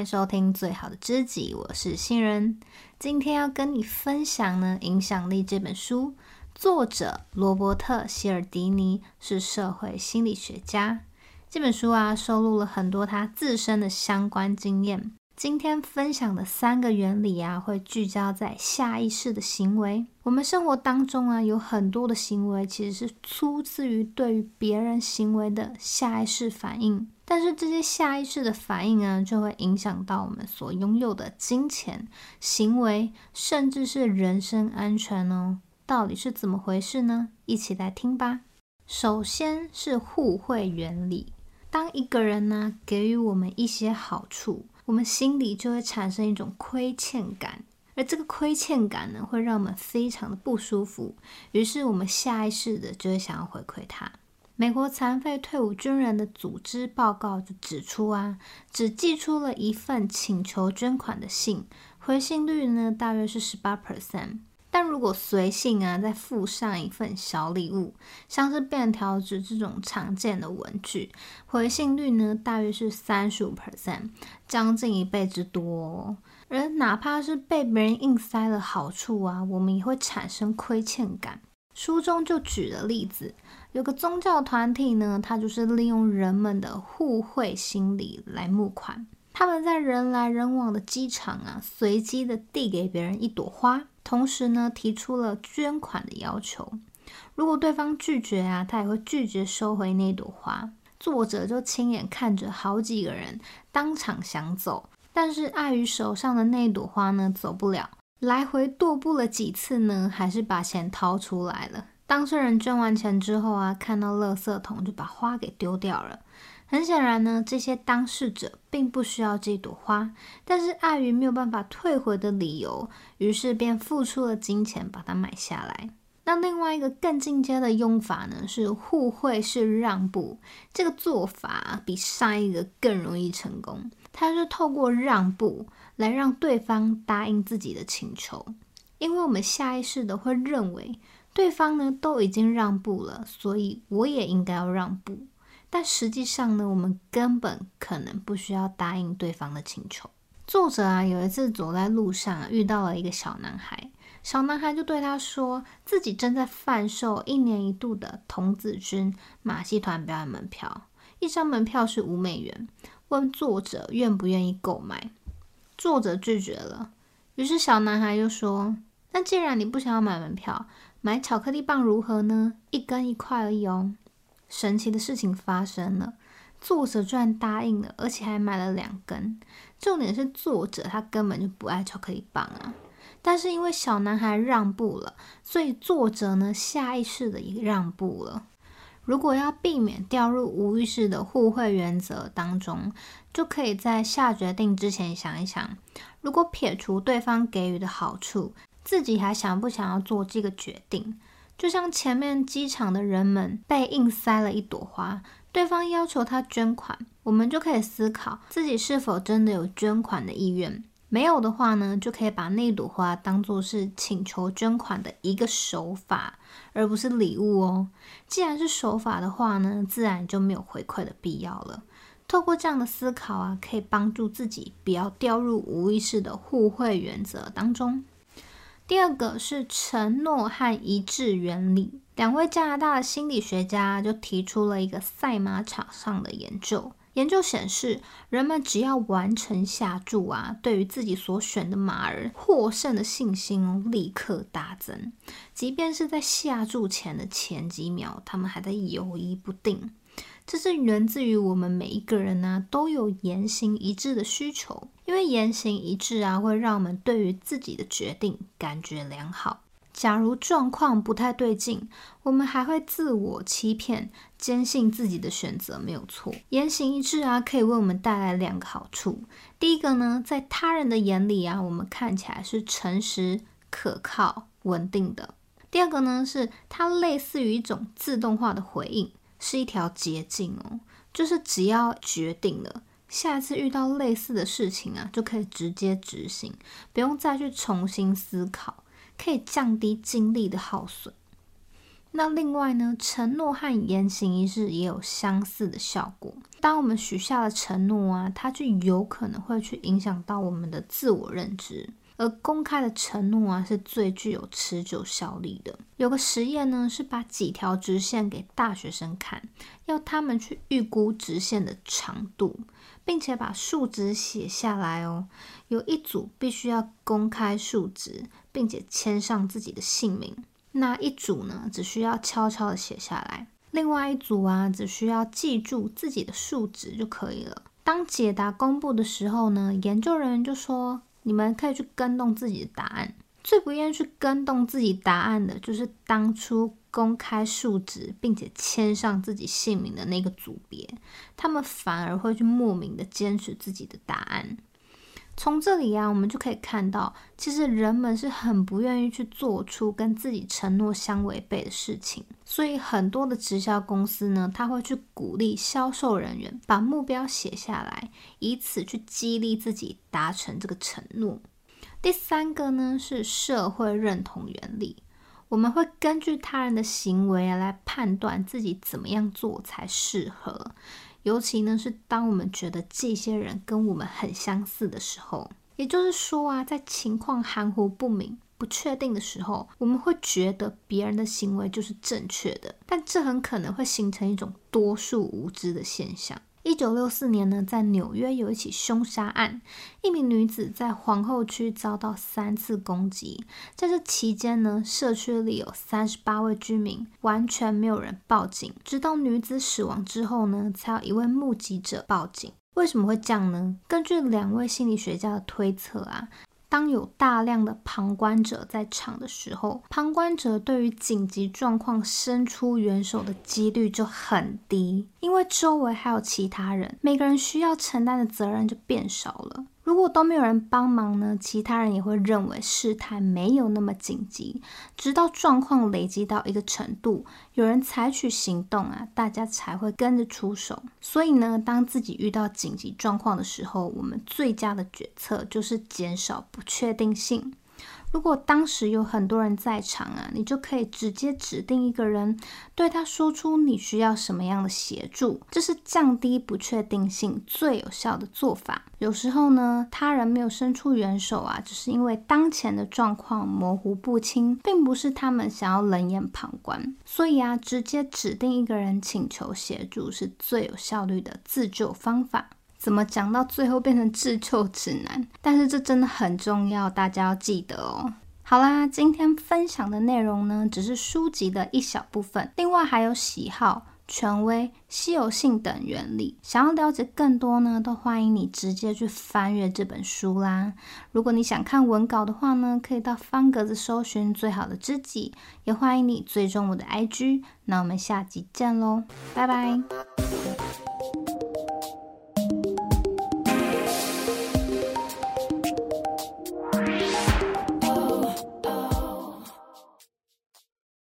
迎收听最好的知己，我是新人。今天要跟你分享呢，《影响力》这本书，作者罗伯特·希尔迪尼是社会心理学家。这本书啊，收录了很多他自身的相关经验。今天分享的三个原理啊，会聚焦在下意识的行为。我们生活当中啊，有很多的行为其实是出自于对于别人行为的下意识反应。但是这些下意识的反应呢，就会影响到我们所拥有的金钱、行为，甚至是人身安全哦。到底是怎么回事呢？一起来听吧。首先是互惠原理。当一个人呢，给予我们一些好处，我们心里就会产生一种亏欠感，而这个亏欠感呢，会让我们非常的不舒服。于是我们下意识的就会想要回馈他。美国残废退伍军人的组织报告就指出啊，只寄出了一份请求捐款的信，回信率呢大约是十八 percent。但如果随信啊，再附上一份小礼物，像是便条纸这种常见的文具，回信率呢大约是三十五 percent，将近一倍之多哦。而哪怕是被别人硬塞了好处啊，我们也会产生亏欠感。书中就举了例子，有个宗教团体呢，它就是利用人们的互惠心理来募款。他们在人来人往的机场啊，随机的递给别人一朵花。同时呢，提出了捐款的要求。如果对方拒绝啊，他也会拒绝收回那朵花。作者就亲眼看着好几个人当场想走，但是碍于手上的那朵花呢，走不了。来回踱步了几次呢，还是把钱掏出来了。当事人捐完钱之后啊，看到垃圾桶就把花给丢掉了。很显然呢，这些当事者并不需要这朵花，但是碍于没有办法退回的理由，于是便付出了金钱把它买下来。那另外一个更进阶的用法呢，是互惠式让步。这个做法比上一个更容易成功，它是透过让步来让对方答应自己的请求，因为我们下意识的会认为对方呢都已经让步了，所以我也应该要让步。但实际上呢，我们根本可能不需要答应对方的请求。作者啊，有一次走在路上，遇到了一个小男孩，小男孩就对他说，自己正在贩售一年一度的童子军马戏团表演门票，一张门票是五美元，问作者愿不愿意购买。作者拒绝了，于是小男孩又说：“那既然你不想要买门票，买巧克力棒如何呢？一根一块而已哦。”神奇的事情发生了，作者居然答应了，而且还买了两根。重点是作者他根本就不爱巧克力棒啊，但是因为小男孩让步了，所以作者呢下意识的也让步了。如果要避免掉入无意识的互惠原则当中，就可以在下决定之前想一想，如果撇除对方给予的好处，自己还想不想要做这个决定？就像前面机场的人们被硬塞了一朵花，对方要求他捐款，我们就可以思考自己是否真的有捐款的意愿。没有的话呢，就可以把那朵花当做是请求捐款的一个手法，而不是礼物哦。既然是手法的话呢，自然就没有回馈的必要了。透过这样的思考啊，可以帮助自己不要掉入无意识的互惠原则当中。第二个是承诺和一致原理。两位加拿大的心理学家就提出了一个赛马场上的研究。研究显示，人们只要完成下注啊，对于自己所选的马儿获胜的信心，立刻大增。即便是在下注前的前几秒，他们还在犹豫不定。这是源自于我们每一个人呢、都有言行一致的需求，因为言行一致啊，会让我们对于自己的决定感觉良好。假如状况不太对劲，我们还会自我欺骗，坚信自己的选择没有错。言行一致啊，可以为我们带来两个好处。第一个呢，在他人的眼里啊，我们看起来是诚实、可靠、稳定的。第二个呢，是它类似于一种自动化的回应。是一条捷径哦，就是只要决定了，下次遇到类似的事情啊，就可以直接执行，不用再去重新思考，可以降低精力的耗损。那另外呢，承诺和言行一致也有相似的效果。当我们许下了承诺啊，它就有可能会去影响到我们的自我认知。而公开的承诺啊，是最具有持久效力的。有个实验呢，是把几条直线给大学生看，要他们去预估直线的长度，并且把数值写下来哦。有一组必须要公开数值，并且签上自己的姓名；那一组呢，只需要悄悄的写下来。另外一组啊，只需要记住自己的数值就可以了。当解答公布的时候呢，研究人员就说。你们可以去跟动自己的答案。最不愿意去跟动自己答案的，就是当初公开数值并且签上自己姓名的那个组别。他们反而会去莫名的坚持自己的答案。从这里啊，我们就可以看到，其实人们是很不愿意去做出跟自己承诺相违背的事情。所以很多的直销公司呢，他会去鼓励销售人员把目标写下来，以此去激励自己达成这个承诺。第三个呢，是社会认同原理，我们会根据他人的行为来判断自己怎么样做才适合。尤其呢，是当我们觉得这些人跟我们很相似的时候，也就是说啊，在情况含糊不明、不确定的时候，我们会觉得别人的行为就是正确的，但这很可能会形成一种多数无知的现象。一九六四年呢，在纽约有一起凶杀案，一名女子在皇后区遭到三次攻击。在这期间呢，社区里有三十八位居民，完全没有人报警。直到女子死亡之后呢，才有一位目击者报警。为什么会这样呢？根据两位心理学家的推测啊。当有大量的旁观者在场的时候，旁观者对于紧急状况伸出援手的几率就很低，因为周围还有其他人，每个人需要承担的责任就变少了。如果都没有人帮忙呢，其他人也会认为事态没有那么紧急，直到状况累积到一个程度，有人采取行动啊，大家才会跟着出手。所以呢，当自己遇到紧急状况的时候，我们最佳的决策就是减少不确定性。如果当时有很多人在场啊，你就可以直接指定一个人，对他说出你需要什么样的协助，这是降低不确定性最有效的做法。有时候呢，他人没有伸出援手啊，只是因为当前的状况模糊不清，并不是他们想要冷眼旁观。所以啊，直接指定一个人请求协助是最有效率的自救方法。怎么讲到最后变成自救指南？但是这真的很重要，大家要记得哦。好啦，今天分享的内容呢，只是书籍的一小部分，另外还有喜好、权威、稀有性等原理。想要了解更多呢，都欢迎你直接去翻阅这本书啦。如果你想看文稿的话呢，可以到方格子搜寻最好的知己，也欢迎你追踪我的 IG。那我们下集见喽，拜拜。